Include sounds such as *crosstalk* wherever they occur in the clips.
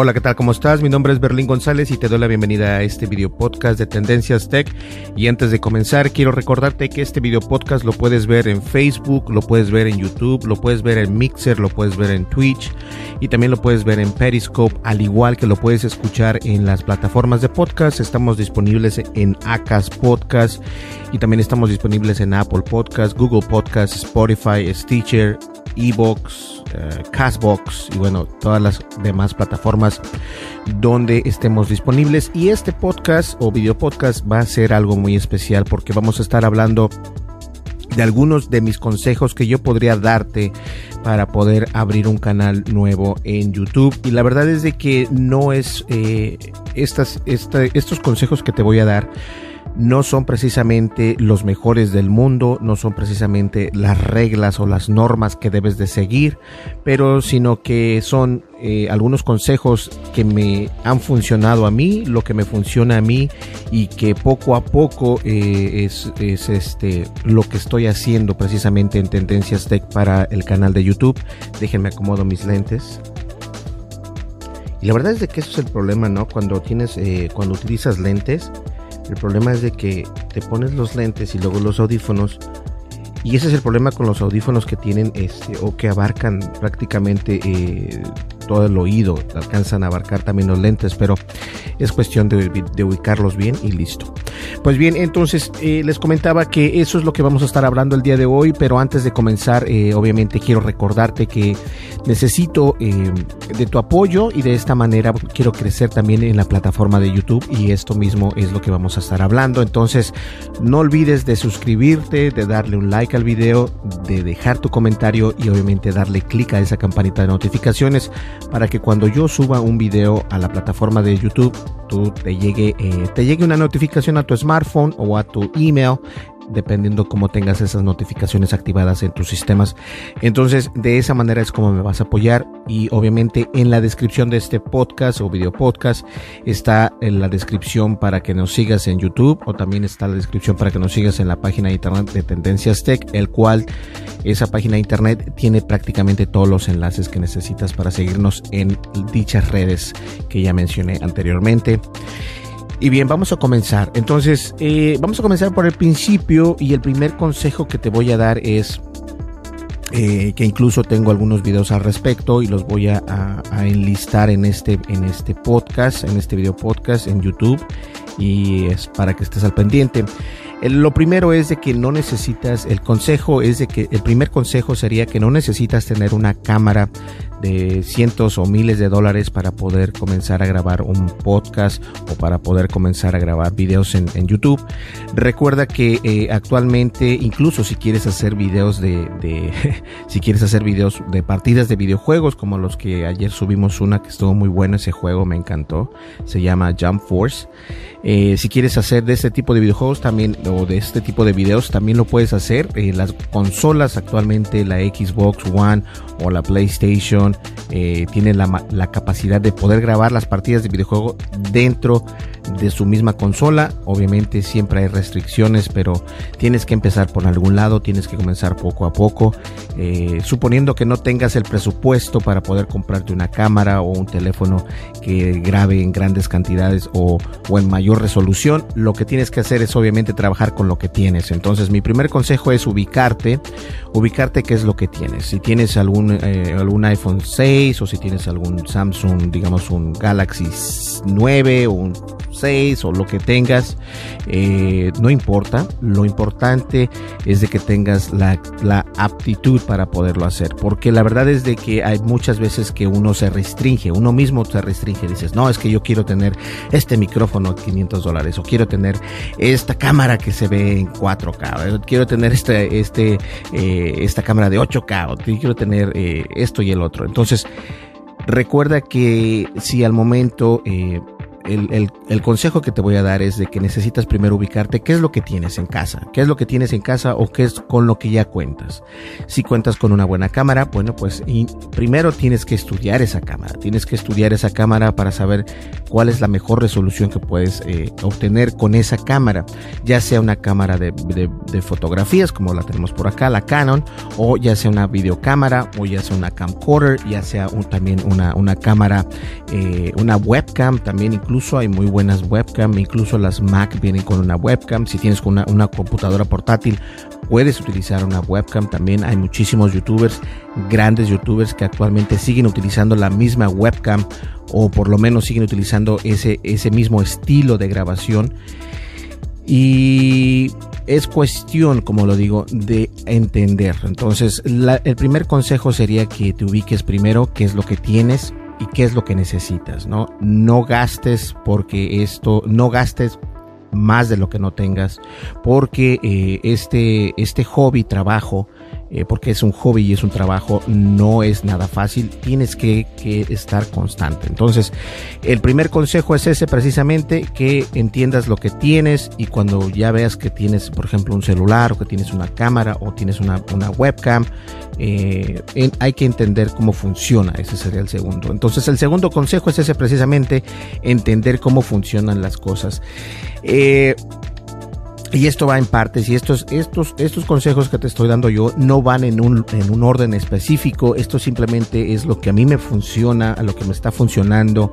Hola, ¿qué tal? ¿Cómo estás? Mi nombre es Berlín González y te doy la bienvenida a este video podcast de Tendencias Tech. Y antes de comenzar, quiero recordarte que este video podcast lo puedes ver en Facebook, lo puedes ver en YouTube, lo puedes ver en Mixer, lo puedes ver en Twitch y también lo puedes ver en Periscope, al igual que lo puedes escuchar en las plataformas de podcast. Estamos disponibles en Acas Podcast y también estamos disponibles en Apple Podcast, Google Podcast, Spotify, Stitcher, Evox, uh, Castbox y bueno, todas las demás plataformas donde estemos disponibles. Y este podcast o video podcast va a ser algo muy especial porque vamos a estar hablando de algunos de mis consejos que yo podría darte para poder abrir un canal nuevo en YouTube. Y la verdad es de que no es eh, estas, esta, estos consejos que te voy a dar no son precisamente los mejores del mundo, no son precisamente las reglas o las normas que debes de seguir, pero sino que son eh, algunos consejos que me han funcionado a mí, lo que me funciona a mí y que poco a poco eh, es, es, este lo que estoy haciendo precisamente en Tendencias Tech para el canal de YouTube. Déjenme acomodo mis lentes. Y la verdad es de que eso es el problema, ¿no? Cuando tienes, eh, cuando utilizas lentes, el problema es de que te pones los lentes y luego los audífonos. Y ese es el problema con los audífonos que tienen este o que abarcan prácticamente eh, todo el oído, alcanzan a abarcar también los lentes, pero es cuestión de, ubicarlos bien y listo. Pues bien, entonces eh, les comentaba que eso es lo que vamos a estar hablando el día de hoy, pero antes de comenzar, eh, obviamente quiero recordarte que necesito eh, de tu apoyo y de esta manera quiero crecer también en la plataforma de YouTube y esto mismo es lo que vamos a estar hablando. Entonces, no olvides de suscribirte, de darle un like al video, de dejar tu comentario y obviamente darle clic a esa campanita de notificaciones para que cuando yo suba un video a la plataforma de YouTube, tú te llegue, eh, te llegue una notificación a tu smartphone o a tu email dependiendo cómo tengas esas notificaciones activadas en tus sistemas. Entonces, de esa manera es como me vas a apoyar y obviamente en la descripción de este podcast o video podcast está en la descripción para que nos sigas en YouTube o también está la descripción para que nos sigas en la página de internet de Tendencias Tech, el cual esa página de internet tiene prácticamente todos los enlaces que necesitas para seguirnos en dichas redes que ya mencioné anteriormente. Y bien, vamos a comenzar. Entonces, eh, vamos a comenzar por el principio y el primer consejo que te voy a dar es eh, que incluso tengo algunos videos al respecto y los voy a, a, enlistar en este, en este podcast, en este video podcast en YouTube y es para que estés al pendiente. Lo primero es de que no necesitas, el consejo es de que, el primer consejo sería que no necesitas tener una cámara de cientos o miles de dólares para poder comenzar a grabar un podcast o para poder comenzar a grabar videos en, YouTube. Recuerda que eh, actualmente, incluso si quieres hacer videos de, de *laughs* si quieres hacer videos de partidas de videojuegos, como los que ayer subimos una que estuvo muy bueno ese juego, me encantó. Se llama Jump Force. Eh, si quieres hacer de este tipo de videojuegos también o de este tipo de videos también lo puedes hacer. Eh, las consolas actualmente, la Xbox One o la PlayStation, eh, tienen la, la, capacidad de poder grabar las partidas de videojuego dentro de su misma consola. Obviamente siempre hay restricciones, pero tienes que empezar por algún lado, tienes que comenzar poco a poco. Eh, suponiendo que no tengas el presupuesto para poder comprarte una cámara o un teléfono que grabe en grandes cantidades o, o en mayor resolución, lo que tienes que hacer es obviamente trabajar con lo que tienes. Entonces mi primer consejo es ubicarte, ubicarte qué es lo que tienes. Si tienes algún, eh, algún iPhone 6 o si tienes algún Samsung, digamos un Galaxy 9 o un 6 o lo que tengas, eh, no importa. Lo importante es de que tengas la, la, aptitud para poderlo hacer. Porque la verdad es de que hay muchas veces que uno se restringe, uno mismo se restringe. Dices, no, es que yo quiero tener este micrófono a 500 dólares o quiero tener esta cámara que se ve en 4K, quiero tener este, este, eh, esta cámara de 8K o quiero tener eh, esto y el otro. Entonces, recuerda que si al momento el, el, consejo que te voy a dar es de que necesitas primero ubicarte qué es lo que tienes en casa, qué es lo que tienes en casa o qué es con lo que ya cuentas. Si cuentas con una buena cámara, bueno, pues primero tienes que estudiar esa cámara, tienes que estudiar esa cámara para saber cuál es la mejor resolución que puedes eh, obtener con esa cámara, ya sea una cámara de, de, fotografías como la tenemos por acá, la Canon, o ya sea una videocámara, o ya sea una camcorder, ya sea también una, una cámara, eh, una webcam, también incluso hay muy buenas webcam, incluso las Mac vienen con una webcam. Si tienes una, una computadora portátil, puedes utilizar una webcam. También hay muchísimos youtubers, grandes youtubers que actualmente siguen utilizando la misma webcam o por lo menos siguen utilizando ese, ese mismo estilo de grabación. Y es cuestión, como lo digo, de entender. Entonces, el primer consejo sería que te ubiques primero qué es lo que tienes, y qué es lo que necesitas, ¿no? No gastes porque esto, no gastes más de lo que no tengas, porque eh, este, este hobby, trabajo, eh, porque es un hobby y es un trabajo, no es nada fácil, tienes que, estar constante. Entonces, el primer consejo es ese precisamente, que entiendas lo que tienes y cuando ya veas que tienes, por ejemplo, un celular o que tienes una cámara o tienes una, una webcam, eh, hay que entender cómo funciona, ese sería el segundo. Entonces, el segundo consejo es ese precisamente, entender cómo funcionan las cosas. Eh, y esto va en partes y estos, estos, estos consejos que te estoy dando yo no van en un, en un orden específico. Esto simplemente es lo que a mí me funciona, a lo que me está funcionando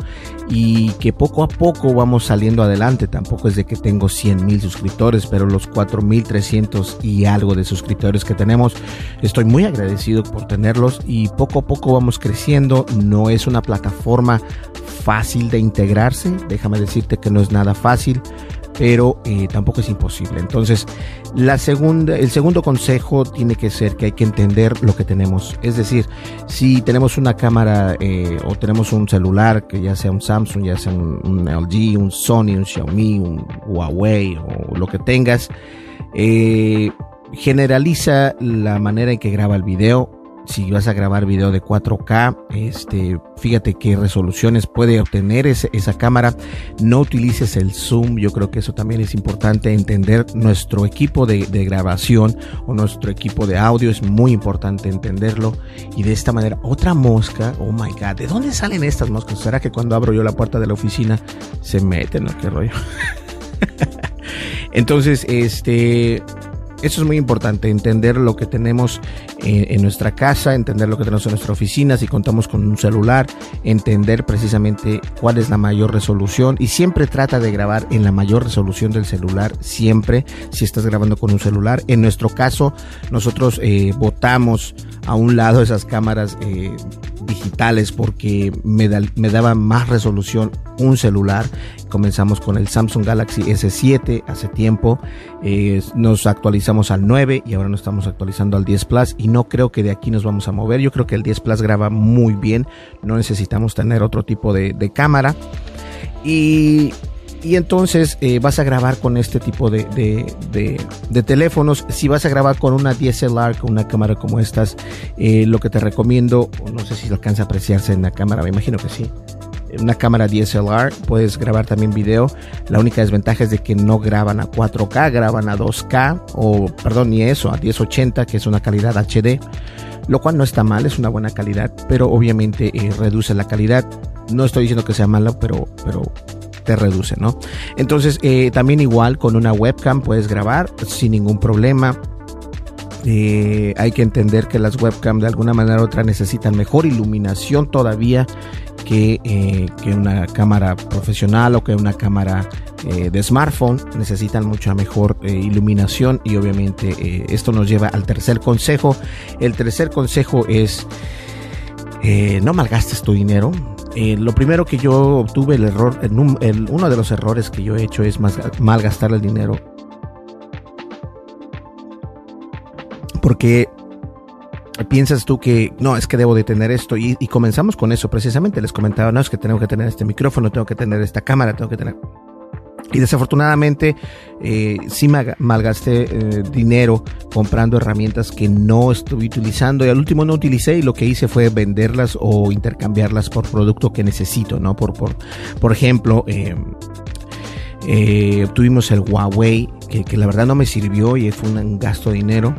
y que poco a poco vamos saliendo adelante. Tampoco es de que tengo 100 mil suscriptores, pero los 4.300 y algo de suscriptores que tenemos, estoy muy agradecido por tenerlos y poco a poco vamos creciendo. No es una plataforma fácil de integrarse. Déjame decirte que no es nada fácil pero eh, tampoco es imposible. Entonces, la segunda, el segundo consejo tiene que ser que hay que entender lo que tenemos. Es decir, si tenemos una cámara eh, o tenemos un celular, que ya sea un Samsung, ya sea un, LG, un Sony, un Xiaomi, un Huawei o lo que tengas, eh, generaliza la manera en que graba el video si vas a grabar video de 4K, este, fíjate qué resoluciones puede obtener esa cámara. No utilices el zoom, yo creo que eso también es importante entender nuestro equipo de, de, grabación o nuestro equipo de audio, es muy importante entenderlo. Y de esta manera, otra mosca, oh my god, ¿de dónde salen estas moscas? ¿Será que cuando abro yo la puerta de la oficina se meten o qué rollo? *laughs* Entonces, este, eso es muy importante, entender lo que tenemos en, en, nuestra casa, entender lo que tenemos en nuestra oficina, si contamos con un celular, entender precisamente cuál es la mayor resolución y siempre trata de grabar en la mayor resolución del celular, siempre, si estás grabando con un celular. En nuestro caso, nosotros eh, votamos a un lado esas cámaras eh, digitales porque me, da, me, daba más resolución un celular. Comenzamos con el Samsung Galaxy S7 hace tiempo, eh, nos actualizamos al 9 y ahora nos estamos actualizando al 10 Plus y no creo que de aquí nos vamos a mover. Yo creo que el 10 Plus graba muy bien, no necesitamos tener otro tipo de, de cámara. Y y entonces eh, vas a grabar con este tipo de, de, teléfonos. Si vas a grabar con una DSLR, con una cámara como estas, eh, lo que te recomiendo, no sé si alcanza a apreciarse en la cámara, me imagino que sí. Una cámara DSLR, puedes grabar también video. La única desventaja es de que no graban a 4K, graban a 2K, o perdón, ni eso, a 1080, que es una calidad HD, lo cual no está mal, es una buena calidad, pero obviamente eh, reduce la calidad. No estoy diciendo que sea malo, pero, pero te reduce, ¿no? Entonces, eh, también igual con una webcam puedes grabar sin ningún problema. Eh, hay que entender que las webcam de alguna manera u otra necesitan mejor iluminación todavía que, eh, que una cámara profesional o que una cámara de smartphone. Necesitan mucha mejor iluminación y obviamente esto nos lleva al tercer consejo. El tercer consejo es no malgastes tu dinero. Eh, lo primero que yo obtuve, el error, uno de los errores que yo he hecho es más, malgastar el dinero. Porque piensas tú que no, es que debo de tener esto y, y comenzamos con eso precisamente. Les comentaba, no, es que tengo que tener este micrófono, tengo que tener esta cámara, tengo que tener... Y desafortunadamente eh, sí malgasté eh, dinero comprando herramientas que no estuve utilizando y al último no utilicé y lo que hice fue venderlas o intercambiarlas por producto que necesito, ¿no? Por, por, por ejemplo, eh, eh, obtuvimos el Huawei que, que la verdad no me sirvió y fue un gasto de dinero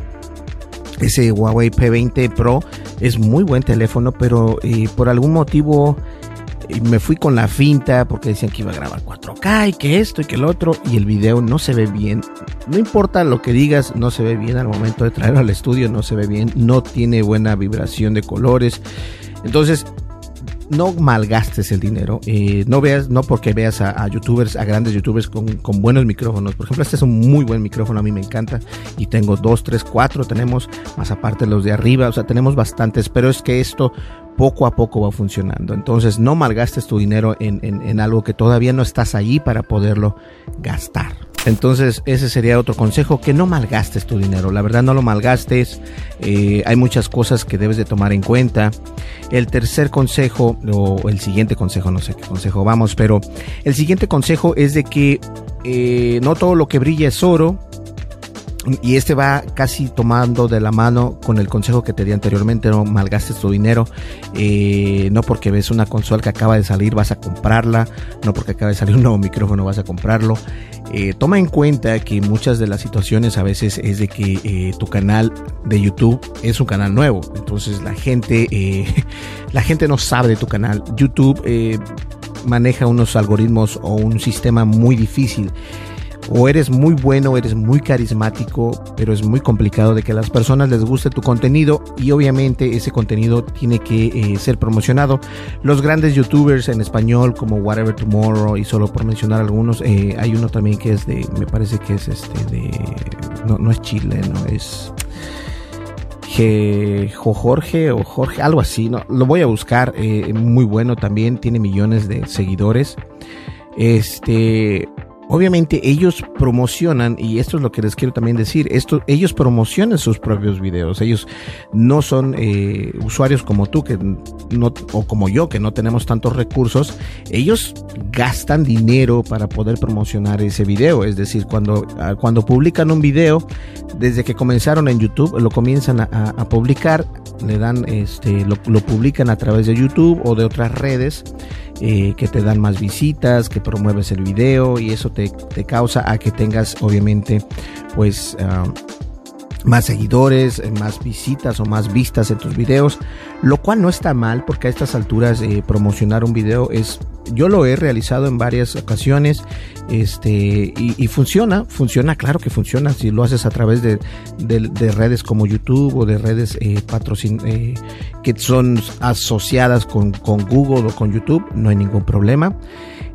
ese Huawei P20 Pro es muy buen teléfono, pero eh, por algún motivo me fui con la finta porque decían que iba a grabar 4K y que esto y que el otro y el video no se ve bien. No importa lo que digas, no se ve bien al momento de traerlo al estudio, no se ve bien, no tiene buena vibración de colores. Entonces, no malgastes el dinero. Eh, no veas, no porque veas a, a youtubers, a grandes youtubers con, con, buenos micrófonos. Por ejemplo, este es un muy buen micrófono, a mí me encanta. Y tengo dos, tres, cuatro, tenemos más aparte los de arriba, o sea, tenemos bastantes, pero es que esto poco a poco va funcionando. Entonces, no malgastes tu dinero en, en, algo que todavía no estás allí para poderlo gastar. Entonces, ese sería otro consejo, que no malgastes tu dinero. La verdad, no lo malgastes. Eh, hay muchas cosas que debes de tomar en cuenta. El tercer consejo, o el siguiente consejo, no sé qué consejo vamos, pero el siguiente consejo es de que eh, no todo lo que brilla es oro. Y este va casi tomando de la mano con el consejo que te di anteriormente, no malgastes tu dinero, eh, no porque ves una consola que acaba de salir vas a comprarla, no porque acaba de salir un nuevo micrófono vas a comprarlo. Eh, toma en cuenta que muchas de las situaciones a veces es de que eh, tu canal de YouTube es un canal nuevo, entonces la gente, *laughs* la gente no sabe de tu canal. YouTube maneja unos algoritmos o un sistema muy difícil o eres muy bueno, eres muy carismático, pero es muy complicado de que a las personas les guste tu contenido y obviamente ese contenido tiene que eh, ser promocionado. Los grandes youtubers en español como Whatever Tomorrow y solo por mencionar algunos, eh, hay uno también que es de, me parece que es este de, no, no es Chile, no es... Jorge o Jorge, algo así, no, lo voy a buscar, eh, muy bueno también, tiene millones de seguidores. Este, obviamente ellos promocionan, y esto es lo que les quiero también decir, esto, ellos promocionan sus propios videos, ellos no son eh, usuarios como tú, que no, o como yo, que no tenemos tantos recursos, ellos gastan dinero para poder promocionar ese video, es decir, cuando, cuando publican un video, desde que comenzaron en YouTube, lo comienzan a publicar, le dan, este, lo, lo publican a través de YouTube o de otras redes, eh, que te dan más visitas, que promueves el video y eso te, te causa a que tengas obviamente pues uh, más seguidores, más visitas o más vistas en tus videos, lo cual no está mal porque a estas alturas eh, promocionar un video es, yo lo he realizado en varias ocasiones, este, y, funciona, funciona, claro que funciona, si lo haces a través de, de, de redes como YouTube o de redes eh, patrocin eh, que son asociadas con, con, Google o con YouTube, no hay ningún problema.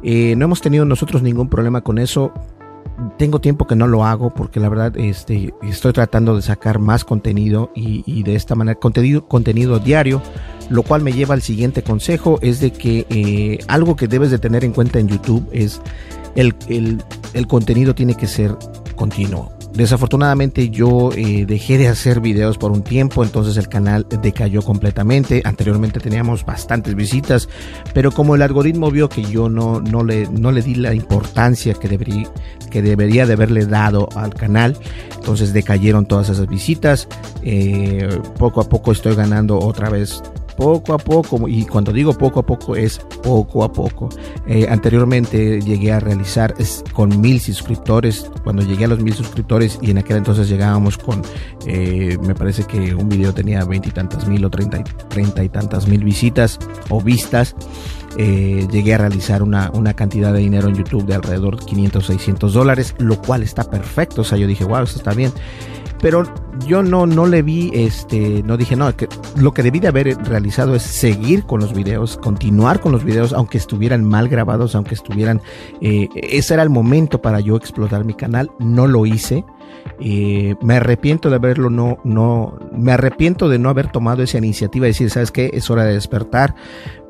Eh, no hemos tenido nosotros ningún problema con eso tengo tiempo que no lo hago porque la verdad este, estoy tratando de sacar más contenido y, de esta manera contenido, contenido diario, lo cual me lleva al siguiente consejo, es de que eh, algo que debes de tener en cuenta en YouTube es el, el contenido tiene que ser continuo. Desafortunadamente yo eh, dejé de hacer videos por un tiempo, entonces el canal decayó completamente. Anteriormente teníamos bastantes visitas, pero como el algoritmo vio que yo no, no, le, no le di la importancia que debería, que debería de haberle dado al canal, entonces decayeron todas esas visitas. Eh, poco a poco estoy ganando otra vez poco a poco, y cuando digo poco a poco es poco a poco. Eh, anteriormente llegué a realizar con mil suscriptores, cuando llegué a los mil suscriptores y en aquel entonces llegábamos con, eh, me parece que un video tenía veintitantas mil o treinta, treinta y tantas mil visitas o vistas. Eh, llegué a realizar una, una, cantidad de dinero en YouTube de alrededor de 500, 600 dólares, lo cual está perfecto. O sea, yo dije, wow, esto está bien pero yo no, no le vi, este, no dije, no, lo que debí de haber realizado es seguir con los videos, continuar con los videos, aunque estuvieran mal grabados, aunque estuvieran, eh, ese era el momento para yo explotar mi canal, no lo hice. Eh, me arrepiento de haberlo, no, no, me arrepiento de no haber tomado esa iniciativa, de decir, ¿sabes qué? Es hora de despertar,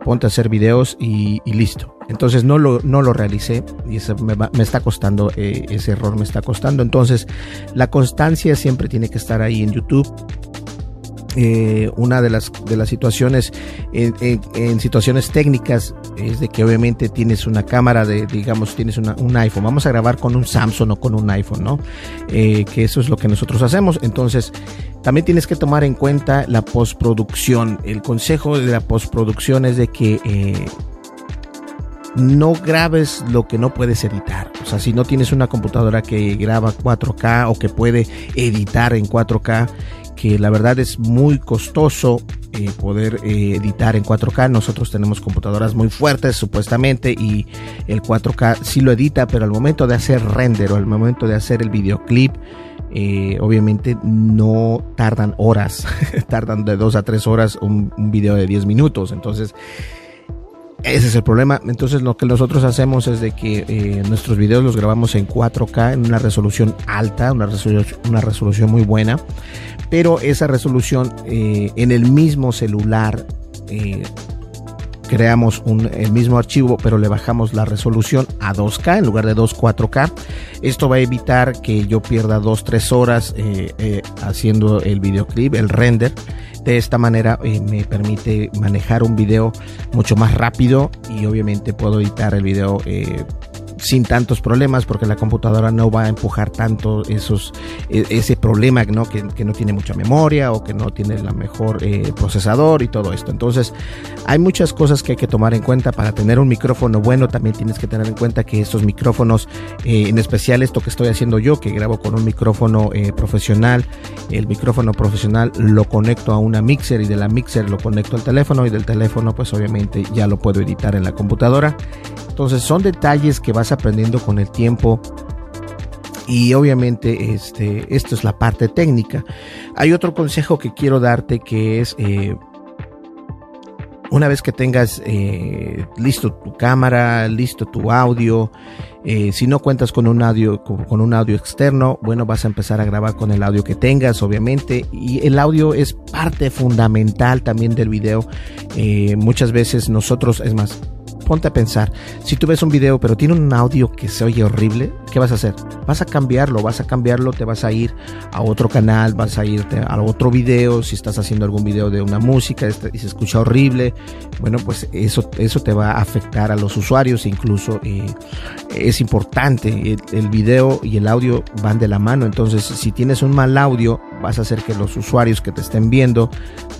ponte a hacer videos y, listo. Entonces no lo, no lo realicé y eso me, está costando, eh, ese error me está costando. Entonces la constancia siempre tiene que estar ahí en YouTube. Eh, una de las, de las situaciones en, situaciones técnicas es de que obviamente tienes una cámara de digamos tienes un iPhone vamos a grabar con un Samsung o con un iPhone no eh, que eso es lo que nosotros hacemos entonces también tienes que tomar en cuenta la postproducción. El consejo de la postproducción es de que no grabes lo que no puedes editar. O sea, si no tienes una computadora que graba 4K o que puede editar en 4K, que la verdad es muy costoso eh, poder eh, editar en 4K. Nosotros tenemos computadoras muy fuertes supuestamente y el 4K sí lo edita, pero al momento de hacer render o al momento de hacer el videoclip, eh, obviamente no tardan horas, *laughs* tardan de 2 a 3 horas un, video de 10 minutos. Entonces, ese es el problema. Entonces lo que nosotros hacemos es de que eh, nuestros videos los grabamos en 4K, en una resolución alta, una resolución, muy buena. Pero esa resolución eh, en el mismo celular creamos un, el mismo archivo, pero le bajamos la resolución a 2K en lugar de 2.4K. Esto va a evitar que yo pierda 2-3 horas eh, eh, haciendo el videoclip, el render. De esta manera eh, me permite manejar un video mucho más rápido y obviamente puedo editar el video sin tantos problemas porque la computadora no va a empujar tanto esos e, ese problema ¿no? Que, no tiene mucha memoria o que no tiene la mejor eh, procesador y todo esto. Entonces hay muchas cosas que hay que tomar en cuenta. Para tener un micrófono bueno también tienes que tener en cuenta que estos micrófonos eh, en especial esto que estoy haciendo yo que grabo con un micrófono eh, profesional el micrófono profesional lo conecto a una mixer y de la mixer lo conecto al teléfono y del teléfono pues obviamente ya lo puedo editar en la computadora entonces son detalles que vas aprendiendo con el tiempo y obviamente este, esto es la parte técnica. Hay otro consejo que quiero darte que es eh, una vez que tengas eh, listo tu cámara, listo tu audio, eh, si no cuentas con un audio con, un audio externo, bueno, vas a empezar a grabar con el audio que tengas, obviamente, y el audio es parte fundamental también del video. muchas veces nosotros, es más, ponte a pensar, si tú ves un video pero tiene un audio que se oye horrible, ¿qué vas a hacer? Vas a cambiarlo, vas a cambiarlo, te vas a ir a otro canal, vas a irte a otro video, si estás haciendo algún video de una música este, y se escucha horrible, bueno, pues eso, eso te va a afectar a los usuarios, incluso es importante, el video y el audio van de la mano, entonces si tienes un mal audio, vas a hacer que los usuarios que te estén viendo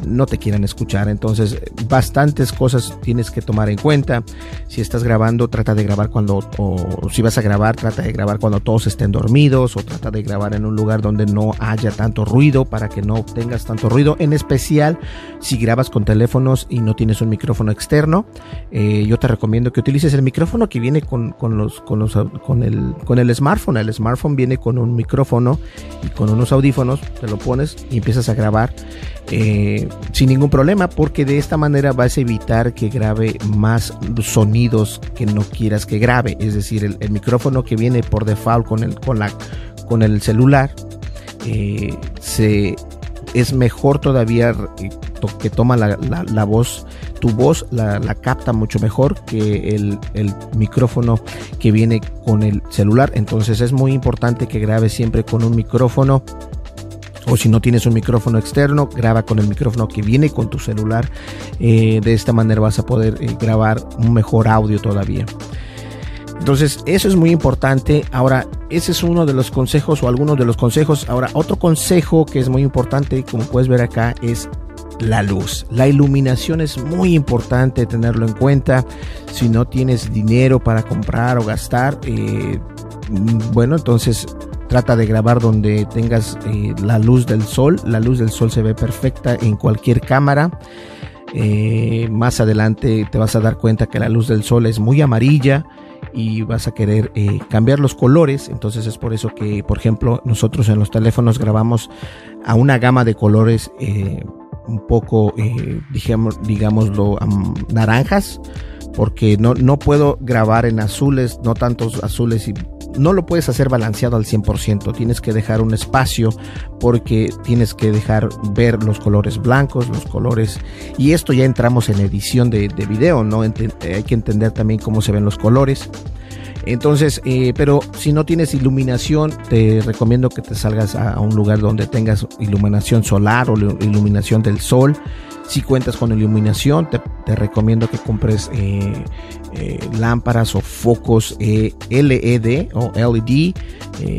no te quieran escuchar, entonces bastantes cosas tienes que tomar en cuenta. Si estás grabando, trata de grabar cuando, o si vas a grabar, trata de grabar cuando todos estén dormidos, o trata de grabar en un lugar donde no haya tanto ruido para que no tengas tanto ruido. En especial, si grabas con teléfonos y no tienes un micrófono externo, eh, yo te recomiendo que utilices el micrófono que viene con, los, con, los, con, el, con el smartphone. El smartphone viene con un micrófono y con unos audífonos, lo pones y empiezas a grabar eh, sin ningún problema, porque de esta manera vas a evitar que grabe más sonidos que no quieras que grabe. Es decir, el, micrófono que viene por default con el, con la, con el celular eh, se, es mejor todavía que toma la, voz, tu voz la, capta mucho mejor que el, el, micrófono que viene con el celular. Entonces es muy importante que grabe siempre con un micrófono o si no tienes un micrófono externo, graba con el micrófono que viene con tu celular. Eh, de esta manera vas a poder eh, grabar un mejor audio todavía. Entonces, eso es muy importante. Ahora, ese es uno de los consejos o algunos de los consejos. Ahora, otro consejo que es muy importante, como puedes ver acá, es la luz. La iluminación es muy importante tenerlo en cuenta. Si no tienes dinero para comprar o gastar, eh, bueno, entonces trata de grabar donde tengas eh, la luz del sol. La luz del sol se ve perfecta en cualquier cámara. Eh, más adelante te vas a dar cuenta que la luz del sol es muy amarilla y vas a querer eh, cambiar los colores. Entonces es por eso que, por ejemplo, nosotros en los teléfonos grabamos a una gama de colores un poco, eh, digamos, naranjas, porque no, no puedo grabar en azules, no tantos azules y no lo puedes hacer balanceado al 100%, tienes que dejar un espacio porque tienes que dejar ver los colores blancos, los colores, y esto ya entramos en edición de, de video, ¿no? hay que entender también cómo se ven los colores. Entonces, eh, pero si no tienes iluminación, te recomiendo que te salgas a, un lugar donde tengas iluminación solar o iluminación del sol. Si cuentas con iluminación, te, recomiendo que compres eh, eh, lámparas o focos LED o LED.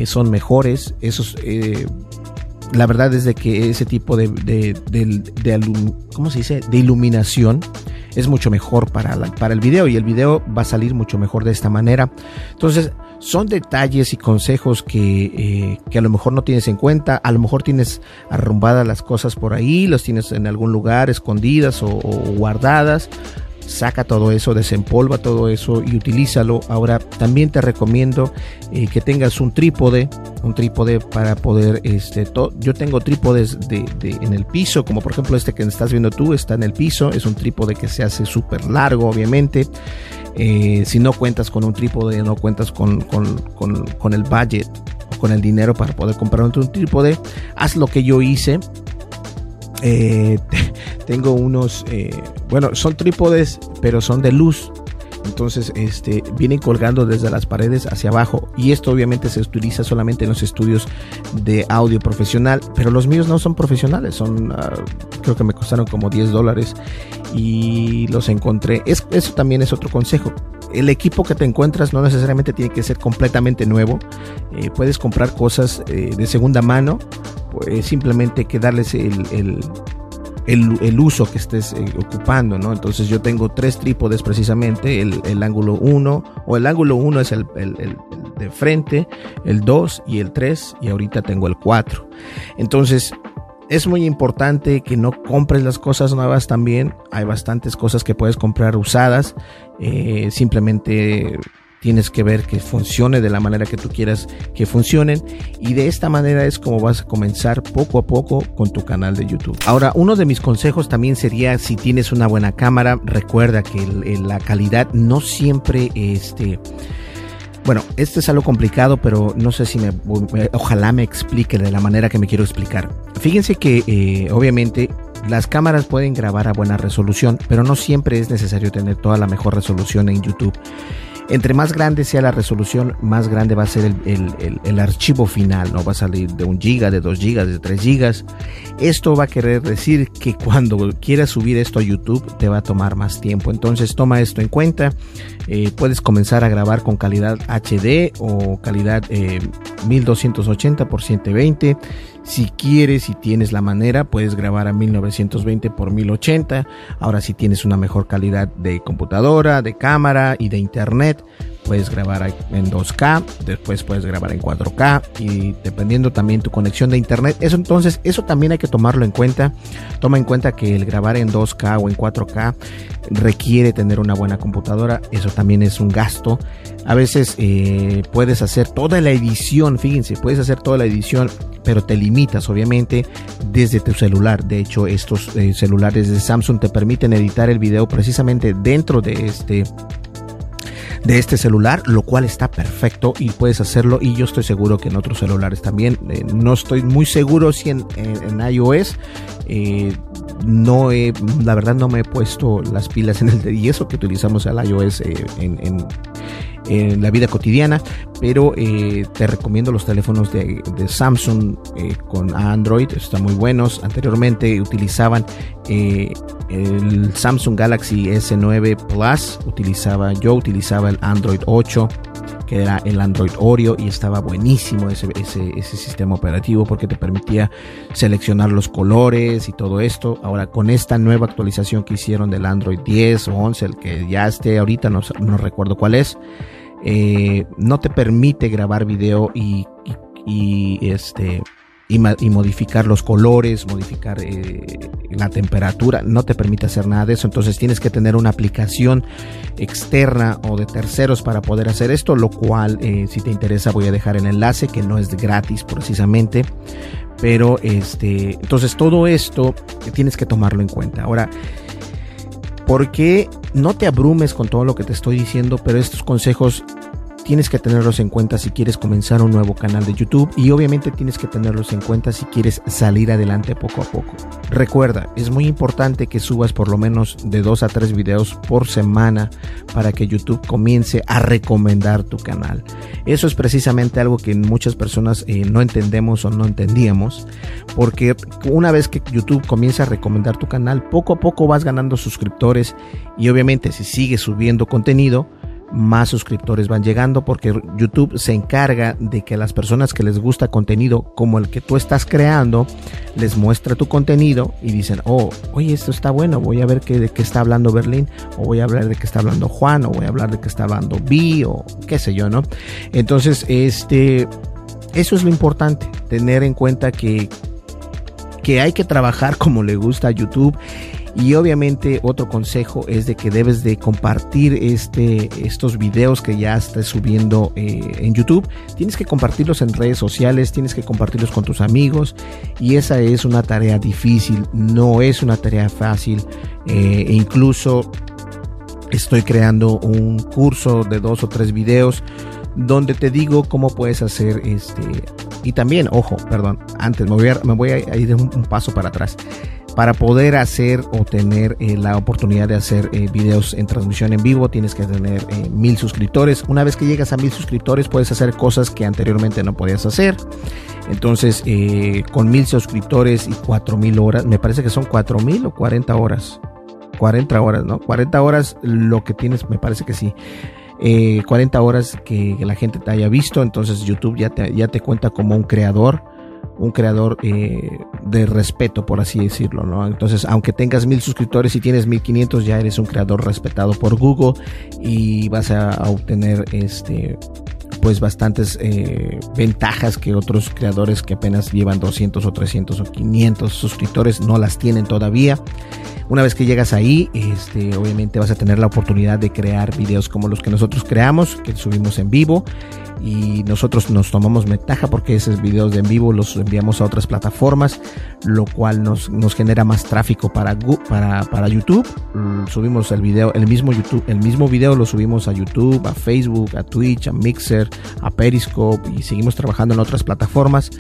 son mejores. Esos la verdad es de que ese tipo de, de, ¿cómo se dice? de iluminación es mucho mejor para, para el video y el video va a salir mucho mejor de esta manera. Entonces, son detalles y consejos que, eh, que, a lo mejor no tienes en cuenta, a lo mejor tienes arrumbadas las cosas por ahí, las tienes en algún lugar escondidas o guardadas saca todo eso, desempolva todo eso y utilízalo. Ahora también te recomiendo eh, que tengas un trípode, un trípode para poder, este, yo tengo trípodes de, en el piso, como por ejemplo este que estás viendo tú, está en el piso, es un trípode que se hace súper largo, obviamente. Eh, si no cuentas con un trípode, no cuentas con, con, con, el budget con el dinero para poder comprar un trípode, haz lo que yo hice eh, tengo unos, eh, bueno, son trípodes, pero son de luz. Entonces, este, vienen colgando desde las paredes hacia abajo. Y esto obviamente se utiliza solamente en los estudios de audio profesional. Pero los míos no son profesionales. Son, ah, creo que me costaron como 10 dólares. Y los encontré. Es, eso también es otro consejo. El equipo que te encuentras no necesariamente tiene que ser completamente nuevo. Eh, puedes comprar cosas de segunda mano pues simplemente que darles el, el, uso que estés eh, ocupando, ¿no? Entonces yo tengo tres trípodes precisamente, el, ángulo 1, o el ángulo 1 es el, de frente, el 2 y el 3, y ahorita tengo el 4. Entonces es muy importante que no compres las cosas nuevas también, hay bastantes cosas que puedes comprar usadas, eh, simplemente tienes que ver que funcione de la manera que tú quieras que funcionen y de esta manera es como vas a comenzar poco a poco con tu canal de YouTube. Ahora, uno de mis consejos también sería si tienes una buena cámara, recuerda que la calidad no siempre este bueno, este es algo complicado, pero no sé si me, ojalá me explique de la manera que me quiero explicar. Fíjense que eh, obviamente las cámaras pueden grabar a buena resolución, pero no siempre es necesario tener toda la mejor resolución en YouTube. Entre más grande sea la resolución, más grande va a ser el, archivo final, ¿no? Va a salir de un giga, de 2 gigas, de 3 gigas. Esto va a querer decir que cuando quieras subir esto a YouTube te va a tomar más tiempo. Entonces toma esto en cuenta. Eh, puedes comenzar a grabar con calidad HD o calidad 1280 x 720 si quieres, si tienes la manera, puedes grabar a 1920 x 1080. Ahora si tienes una mejor calidad de computadora, de cámara y de internet, puedes grabar en 2K, después puedes grabar en 4K y dependiendo también tu conexión de internet. Eso entonces, eso también hay que tomarlo en cuenta. Toma en cuenta que el grabar en 2K o en 4K requiere tener una buena computadora. Eso también es un gasto. A veces eh, puedes hacer toda la edición, fíjense, puedes hacer toda la edición, pero te limitas obviamente desde tu celular. De hecho, estos eh, celulares de Samsung te permiten editar el video precisamente dentro de este de este celular, lo cual está perfecto y puedes hacerlo y yo estoy seguro que en otros celulares también. Eh, no estoy muy seguro si en, en, iOS eh, no he, la verdad no me he puesto las pilas en el de y eso que utilizamos el iOS eh, en, en en la vida cotidiana, pero eh, te recomiendo los teléfonos de, Samsung eh, con Android, están muy buenos. Anteriormente utilizaban eh, el Samsung Galaxy S9 Plus, utilizaba, yo utilizaba el Android 8 que era el Android Oreo y estaba buenísimo ese, ese, ese sistema operativo porque te permitía seleccionar los colores y todo esto. Ahora con esta nueva actualización que hicieron del Android 10 o 11, el que ya esté ahorita, no, no recuerdo cuál es, eh, no te permite grabar video y, y, y este y, modificar los colores, modificar eh, la temperatura, no te permite hacer nada de eso, entonces tienes que tener una aplicación externa o de terceros para poder hacer esto, lo cual eh, si te interesa voy a dejar el enlace que no es gratis precisamente, pero este, entonces todo esto tienes que tomarlo en cuenta. Ahora, ¿por qué no te abrumes con todo lo que te estoy diciendo? Pero estos consejos tienes que tenerlos en cuenta si quieres comenzar un nuevo canal de YouTube y obviamente tienes que tenerlos en cuenta si quieres salir adelante poco a poco. Recuerda, es muy importante que subas por lo menos de dos a tres videos por semana para que YouTube comience a recomendar tu canal. Eso es precisamente algo que muchas personas eh, no entendemos o no entendíamos porque una vez que YouTube comienza a recomendar tu canal, poco a poco vas ganando suscriptores y obviamente si sigues subiendo contenido, más suscriptores van llegando porque YouTube se encarga de que las personas que les gusta contenido como el que tú estás creando, les muestra tu contenido y dicen, oh, oye, esto está bueno, voy a ver qué, de qué está hablando Berlín, o voy a hablar de qué está hablando Juan, o voy a hablar de qué está hablando Vi, o qué sé yo, ¿no? Entonces, este, eso es lo importante, tener en cuenta que, que hay que trabajar como le gusta a YouTube y obviamente otro consejo es de que debes de compartir este, estos videos que ya estés subiendo eh, en YouTube. Tienes que compartirlos en redes sociales, tienes que compartirlos con tus amigos y esa es una tarea difícil, no es una tarea fácil. Eh, e incluso estoy creando un curso de dos o tres videos donde te digo cómo puedes hacer este y también ojo perdón antes me voy a, me voy a ir un paso para atrás para poder hacer o tener eh, la oportunidad de hacer eh, videos en transmisión en vivo tienes que tener eh, mil suscriptores. Una vez que llegas a mil suscriptores puedes hacer cosas que anteriormente no podías hacer. Entonces con mil suscriptores y cuatro mil horas me parece que son cuatro mil o 40 horas. 40 horas no 40 horas lo que tienes me parece que sí. 40 horas que, la gente te haya visto entonces YouTube ya te, ya te cuenta como un creador un creador eh, de respeto, por así decirlo, ¿no? Entonces, aunque tengas mil suscriptores y tienes mil quinientos, ya eres un creador respetado por Google y vas a, obtener este pues bastantes eh, ventajas que otros creadores que apenas llevan 200 o 300 o 500 suscriptores no las tienen todavía. Una vez que llegas ahí, este, obviamente vas a tener la oportunidad de crear videos como los que nosotros creamos, que subimos en vivo y nosotros nos tomamos ventaja porque esos videos de en vivo los enviamos a otras plataformas, lo cual nos, nos genera más tráfico para, para, para YouTube. Mm, subimos el video, el mismo YouTube, el mismo video lo subimos a YouTube, a Facebook, a Twitch, a Mixer, a Periscope y seguimos trabajando en otras plataformas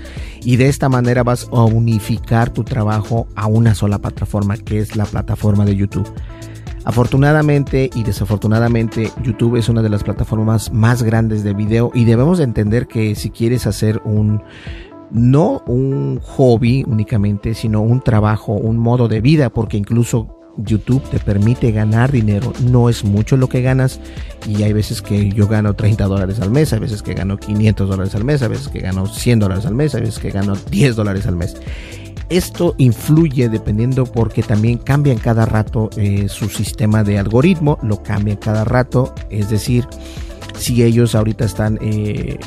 y de esta manera vas a unificar tu trabajo a una sola plataforma que es la plataforma de YouTube. Afortunadamente y desafortunadamente YouTube es una de las plataformas más grandes de video y debemos entender que si quieres hacer un no un hobby únicamente, sino un trabajo, un modo de vida, porque incluso YouTube te permite ganar dinero. No es mucho lo que ganas y hay veces que yo gano 30 dólares al mes, hay veces que gano 500 dólares al mes, hay veces que gano 100 dólares al mes, hay veces que gano 10 dólares al mes. Esto influye dependiendo porque también cambian cada rato eh, su sistema de algoritmo, lo cambian cada rato, es decir, si ellos ahorita están eh,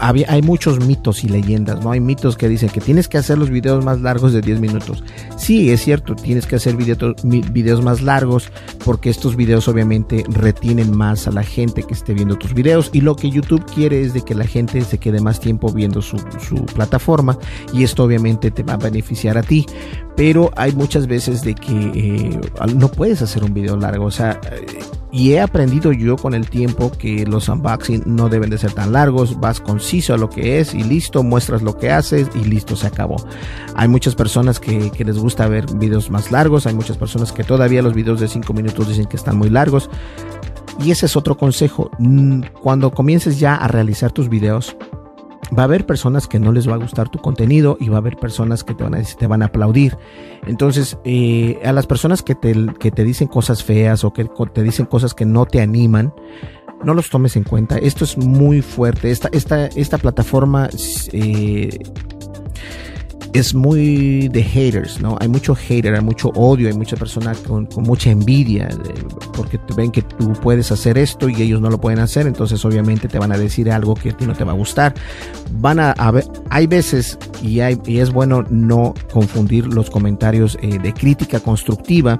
hay muchos mitos y leyendas, ¿no? Hay mitos que dicen que tienes que hacer los videos más largos de 10 minutos. Sí, es cierto, tienes que hacer videos más largos porque estos videos obviamente retienen más a la gente que esté viendo tus videos y lo que YouTube quiere es de que la gente se quede más tiempo viendo su, plataforma y esto obviamente te va a beneficiar a ti. Pero hay muchas veces de que eh, no puedes hacer un video largo, o sea... Y he aprendido yo con el tiempo que los unboxing no deben de ser tan largos, vas conciso a lo que es y listo, muestras lo que haces y listo, se acabó. Hay muchas personas que, les gusta ver videos más largos, hay muchas personas que todavía los videos de 5 minutos dicen que están muy largos. Y ese es otro consejo, cuando comiences ya a realizar tus videos, va a haber personas que no les va a gustar tu contenido y va a haber personas que te van a, te van a aplaudir. Entonces, eh, a las personas que te, que te dicen cosas feas o que te dicen cosas que no te animan, no los tomes en cuenta. Esto es muy fuerte. Esta, esta, esta plataforma eh, es muy de haters, ¿no? Hay mucho hater, hay mucho odio, hay mucha persona con, mucha envidia porque te ven que tú puedes hacer esto y ellos no lo pueden hacer, entonces obviamente te van a decir algo que a ti no te va a gustar. Van a, ver, hay veces y es bueno no confundir los comentarios eh, de crítica constructiva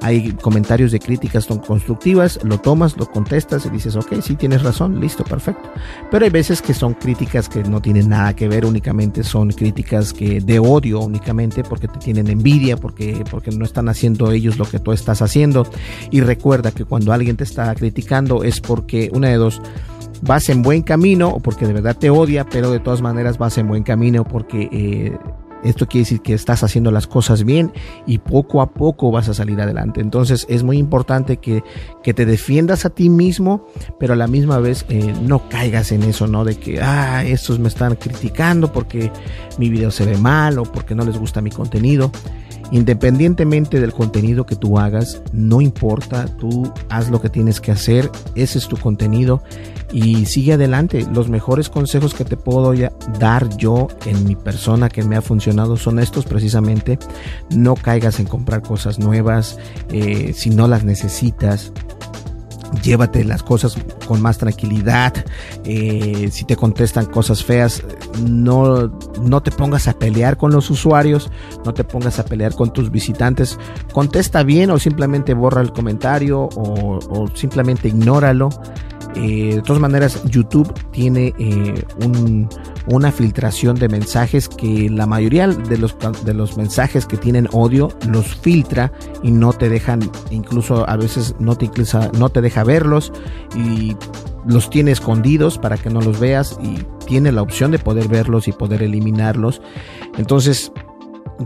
hay comentarios de críticas constructivas, lo tomas, lo contestas y dices, ok, sí tienes razón, listo, perfecto. Pero hay veces que son críticas que no tienen nada que ver, únicamente son críticas que de odio únicamente porque te tienen envidia, porque, porque no están haciendo ellos lo que tú estás haciendo. Y recuerda que cuando alguien te está criticando es porque una de dos vas en buen camino o porque de verdad te odia, pero de todas maneras vas en buen camino porque eh, esto quiere decir que estás haciendo las cosas bien y poco a poco vas a salir adelante. Entonces es muy importante que, que te defiendas a ti mismo, pero a la misma vez eh, no caigas en eso, ¿no? De que, ah, estos me están criticando porque mi video se ve mal o porque no les gusta mi contenido. Independientemente del contenido que tú hagas, no importa, tú haz lo que tienes que hacer, ese es tu contenido y sigue adelante. Los mejores consejos que te puedo dar yo en mi persona que me ha funcionado son estos precisamente. No caigas en comprar cosas nuevas eh, si no las necesitas llévate las cosas con más tranquilidad. Eh, si te contestan cosas feas, no, no te pongas a pelear con los usuarios, no te pongas a pelear con tus visitantes. Contesta bien o simplemente borra el comentario o, o simplemente ignóralo. Eh, de todas maneras, YouTube tiene eh, una filtración de mensajes que la mayoría de los, de los mensajes que tienen odio los filtra y no te dejan, incluso a veces no te, no te deja verlos y los tiene escondidos para que no los veas y tiene la opción de poder verlos y poder eliminarlos. Entonces,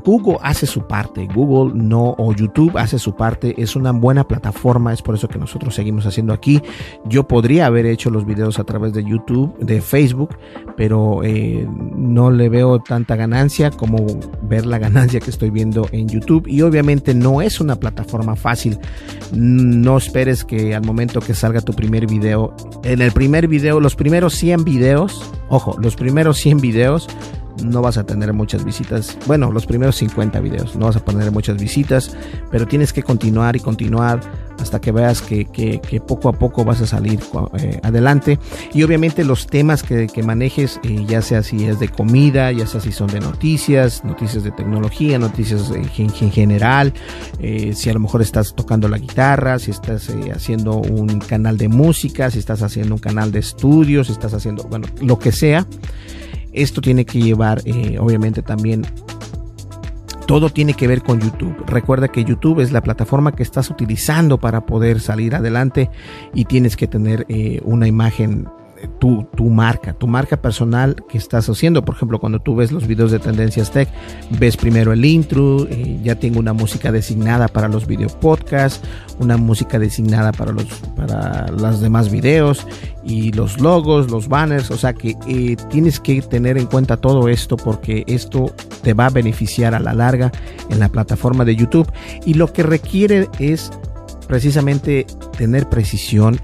Google hace su parte, Google no o YouTube hace su parte, es una buena plataforma, es por eso que nosotros seguimos haciendo aquí. Yo podría haber hecho los videos a través de YouTube, de Facebook, pero eh, no le veo tanta ganancia como ver la ganancia que estoy viendo en YouTube y obviamente no es una plataforma fácil. No esperes que al momento que salga tu primer video, en el primer video, los primeros 100 videos, ojo, los primeros 100 videos no vas a tener muchas visitas. Bueno, los primeros 50 videos no vas a tener muchas visitas, pero tienes que continuar y continuar hasta que veas que, poco a poco vas a salir eh, adelante. Y obviamente los temas que, manejes, eh, ya sea si es de comida, ya sea si son de noticias, noticias de tecnología, noticias en, general, eh, si a lo mejor estás tocando la guitarra, si estás haciendo un canal de música, si estás haciendo un canal de estudios, si estás haciendo, bueno, lo que sea. Esto tiene que llevar, eh, obviamente, también todo tiene que ver con YouTube. Recuerda que YouTube es la plataforma que estás utilizando para poder salir adelante y tienes que tener eh, una imagen tu, marca, tu marca personal que estás haciendo. Por ejemplo, cuando tú ves los videos de Tendencias Tech, ves primero el intro, eh, ya tengo una música designada para los video podcasts, una música designada para los, para los demás videos y los logos, los banners. O sea que eh, tienes que tener en cuenta todo esto porque esto te va a beneficiar a la larga en la plataforma de YouTube y lo que requiere es precisamente tener precisión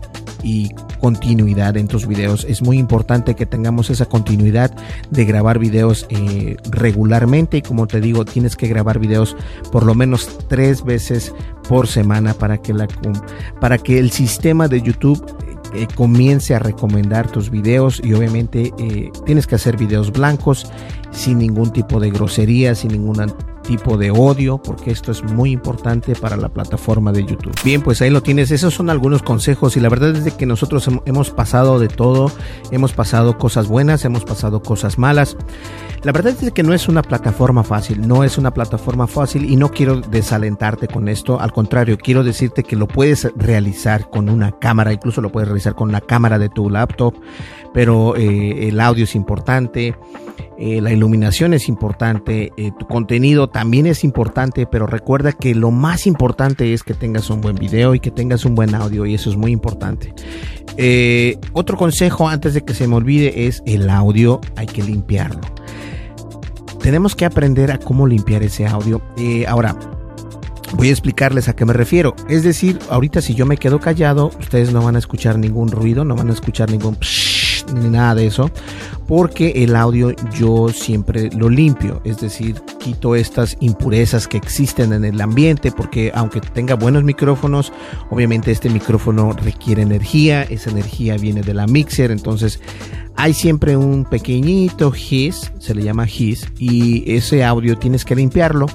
y continuidad en tus videos. Es muy importante que tengamos esa continuidad de grabar videos eh, regularmente y como te digo, tienes que grabar videos por lo menos tres veces por semana para que, la, para que el sistema de YouTube eh, comience a recomendar tus videos y obviamente eh, tienes que hacer videos blancos sin ningún tipo de grosería, sin ninguna tipo de odio, porque esto es muy importante para la plataforma de YouTube. Bien, pues ahí lo tienes. Esos son algunos consejos y la verdad es de que nosotros hemos pasado de todo, hemos pasado cosas buenas, hemos pasado cosas malas. La verdad es que no es una plataforma fácil, no es una plataforma fácil y no quiero desalentarte con esto, al contrario, quiero decirte que lo puedes realizar con una cámara, incluso lo puedes realizar con la cámara de tu laptop, pero eh, el audio es importante, eh, la iluminación es importante, eh, tu contenido también es importante, pero recuerda que lo más importante es que tengas un buen video y que tengas un buen audio y eso es muy importante. otro consejo antes de que se me olvide es el audio, hay que limpiarlo. Tenemos que aprender a cómo limpiar ese audio. ahora, Voy a explicarles a qué me refiero. Es decir, ahorita si yo me quedo callado, ustedes no van a escuchar ningún ruido, no van a escuchar ningún psh, ni nada de eso, porque el audio yo siempre lo limpio, es decir, quito estas impurezas que existen en el ambiente, porque aunque tenga buenos micrófonos, obviamente este micrófono requiere energía, esa energía viene de la mixer, entonces hay siempre un pequeñito hiss, se le llama hiss, y ese audio tienes que limpiarlo.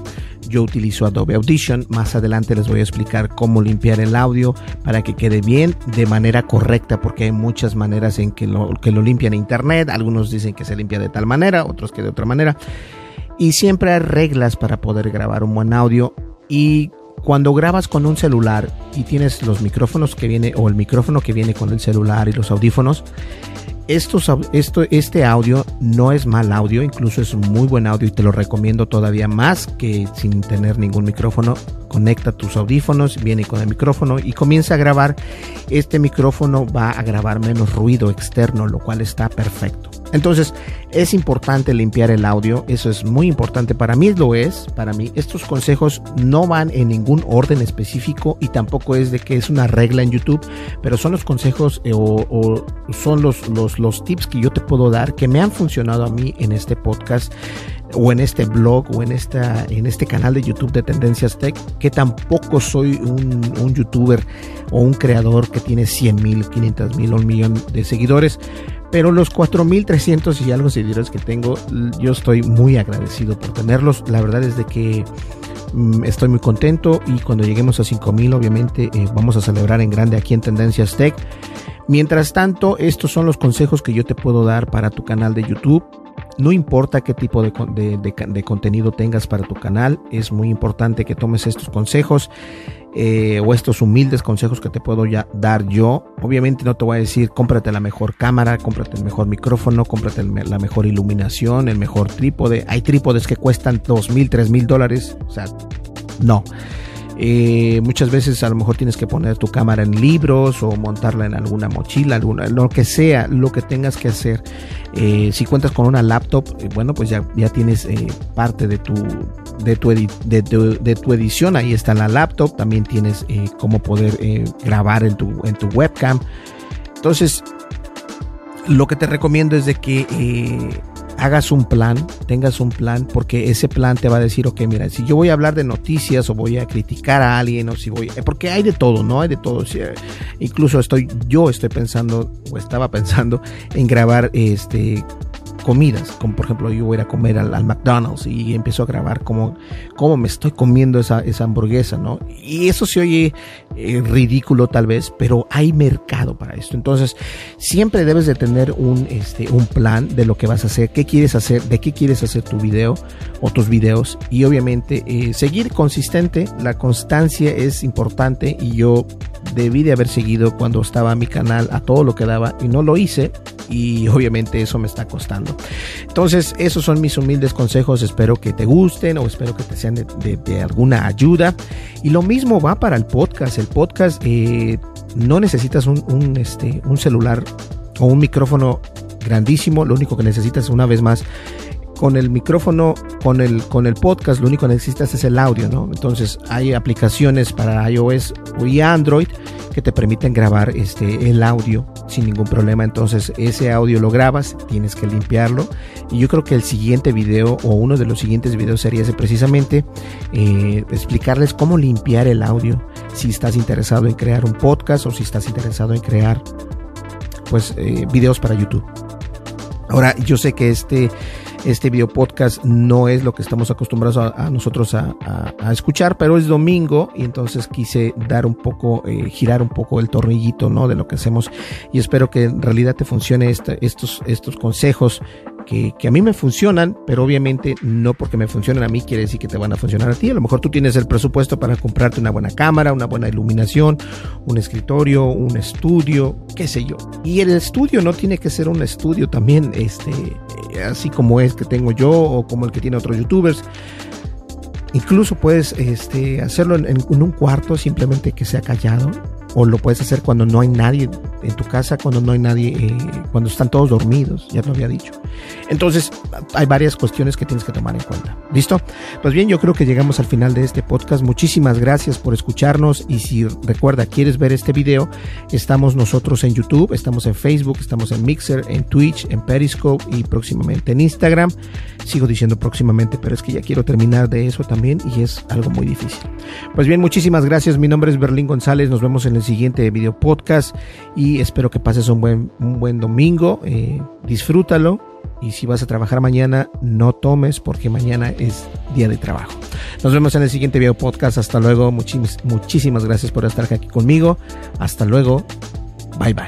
Yo utilizo Adobe Audition, más adelante les voy a explicar cómo limpiar el audio para que quede bien de manera correcta, porque hay muchas maneras en que lo, que lo limpian en internet, algunos dicen que se limpia de tal manera, otros que de otra manera, y siempre hay reglas para poder grabar un buen audio. Y cuando grabas con un celular y tienes los micrófonos que viene o el micrófono que viene con el celular y los audífonos, esto, este audio no es mal audio, incluso es muy buen audio y te lo recomiendo todavía más que sin tener ningún micrófono. Conecta tus audífonos, viene con el micrófono y comienza a grabar. Este micrófono va a grabar menos ruido externo, lo cual está perfecto. Entonces es importante limpiar el audio, eso es muy importante, para mí lo es, para mí estos consejos no van en ningún orden específico y tampoco es de que es una regla en YouTube, pero son los consejos eh, o, son los, los, los tips que yo te puedo dar que me han funcionado a mí en este podcast o en este blog o en, esta, en este canal de YouTube de Tendencias Tech, que tampoco soy un, un youtuber o un creador que tiene 100 mil, 500 mil o un millón de seguidores, pero los 4300 y algo seguidores que tengo, yo estoy muy agradecido por tenerlos. La verdad es de que mm, estoy muy contento y cuando lleguemos a 5000 obviamente eh, vamos a celebrar en grande aquí en Tendencias Tech. Mientras tanto, estos son los consejos que yo te puedo dar para tu canal de YouTube. No importa qué tipo de, contenido tengas para tu canal, es muy importante que tomes estos consejos eh, o estos humildes consejos que te puedo ya dar yo. Obviamente no te voy a decir cómprate la mejor cámara, cómprate el mejor micrófono, cómprate la mejor iluminación, el mejor trípode. Hay trípodes que cuestan dos mil, tres mil dólares. O sea, no. Eh, muchas veces a lo mejor tienes que poner tu cámara en libros o montarla en alguna mochila, alguna, lo que sea, lo que tengas que hacer. Eh, si cuentas con una laptop, eh, bueno, pues ya, ya tienes parte de tu, de tu, de, tu edición. Ahí está la laptop. También tienes cómo poder grabar en tu, en tu webcam. Entonces, lo que te recomiendo es de que hagas un plan, tengas un plan, porque ese plan te va a decir, ok, mira, si yo voy a hablar de noticias o voy a criticar a alguien o si voy, porque hay de todo, ¿no? Hay de todo. Si, incluso estoy, yo estoy pensando o estaba *laughs* pensando en grabar este comidas, como por ejemplo yo voy a ir a comer al, al McDonald's y empiezo a grabar cómo, cómo me estoy comiendo esa, esa hamburguesa, ¿no? Y eso se oye eh, ridículo tal vez, pero hay mercado para esto. Entonces, siempre debes de tener un, este, un plan de lo que vas a hacer, qué quieres hacer, de qué quieres hacer tu video o tus videos y obviamente eh, seguir consistente. La constancia es importante y yo debí de haber seguido cuando estaba mi canal a todo lo que daba y no lo hice y obviamente eso me está costando. Entonces, esos son mis humildes consejos. Espero que te gusten o espero que te sean de, alguna ayuda. Y lo mismo va para el podcast. El podcast eh, no necesitas un, un, este, un celular o un micrófono grandísimo. Lo único que necesitas, una vez más, con el micrófono, con el, con el podcast, lo único que necesitas es el audio, ¿no? Entonces hay aplicaciones para iOS y Android que te permiten grabar este, el audio sin ningún problema. Entonces ese audio lo grabas, tienes que limpiarlo. Y yo creo que el siguiente video o uno de los siguientes videos sería ese precisamente eh, explicarles cómo limpiar el audio. Si estás interesado en crear un podcast o si estás interesado en crear pues eh, videos para YouTube. Ahora yo sé que este este video podcast no es lo que estamos acostumbrados a, nosotros a, escuchar, pero es domingo y entonces quise dar un poco, eh, girar un poco el tornillito, ¿no? De lo que hacemos y espero que en realidad te funcione esta, estos, estos consejos que, a mí me funcionan, pero obviamente no porque me funcionen a mí quiere decir que te van a funcionar a ti. A lo mejor tú tienes el presupuesto para comprarte una buena cámara, una buena iluminación, un escritorio, un estudio, qué sé yo. Y el estudio no tiene que ser un estudio también, este, así como es que tengo yo o como el que tiene otros youtubers. Incluso puedes este, hacerlo en, en, un cuarto, simplemente que sea callado. O lo puedes hacer cuando no hay nadie en tu casa, cuando no hay nadie, eh, cuando están todos dormidos, ya lo había dicho. Entonces, hay varias cuestiones que tienes que tomar en cuenta. ¿Listo? Pues bien, yo creo que llegamos al final de este podcast. Muchísimas gracias por escucharnos y si recuerda, quieres ver este video, estamos nosotros en YouTube, estamos en Facebook, estamos en Mixer, en Twitch, en Periscope y próximamente en Instagram. Sigo diciendo próximamente, pero es que ya quiero terminar de eso también y es algo muy difícil. Pues bien, muchísimas gracias. Mi nombre es Berlín González. Nos vemos en el siguiente video podcast y espero que pases un buen, un buen domingo. Eh, disfrútalo y si vas a trabajar mañana, no tomes porque mañana es día de trabajo. Nos vemos en el siguiente video podcast. Hasta luego. muchísimas gracias por estar aquí conmigo. Hasta luego. Bye bye.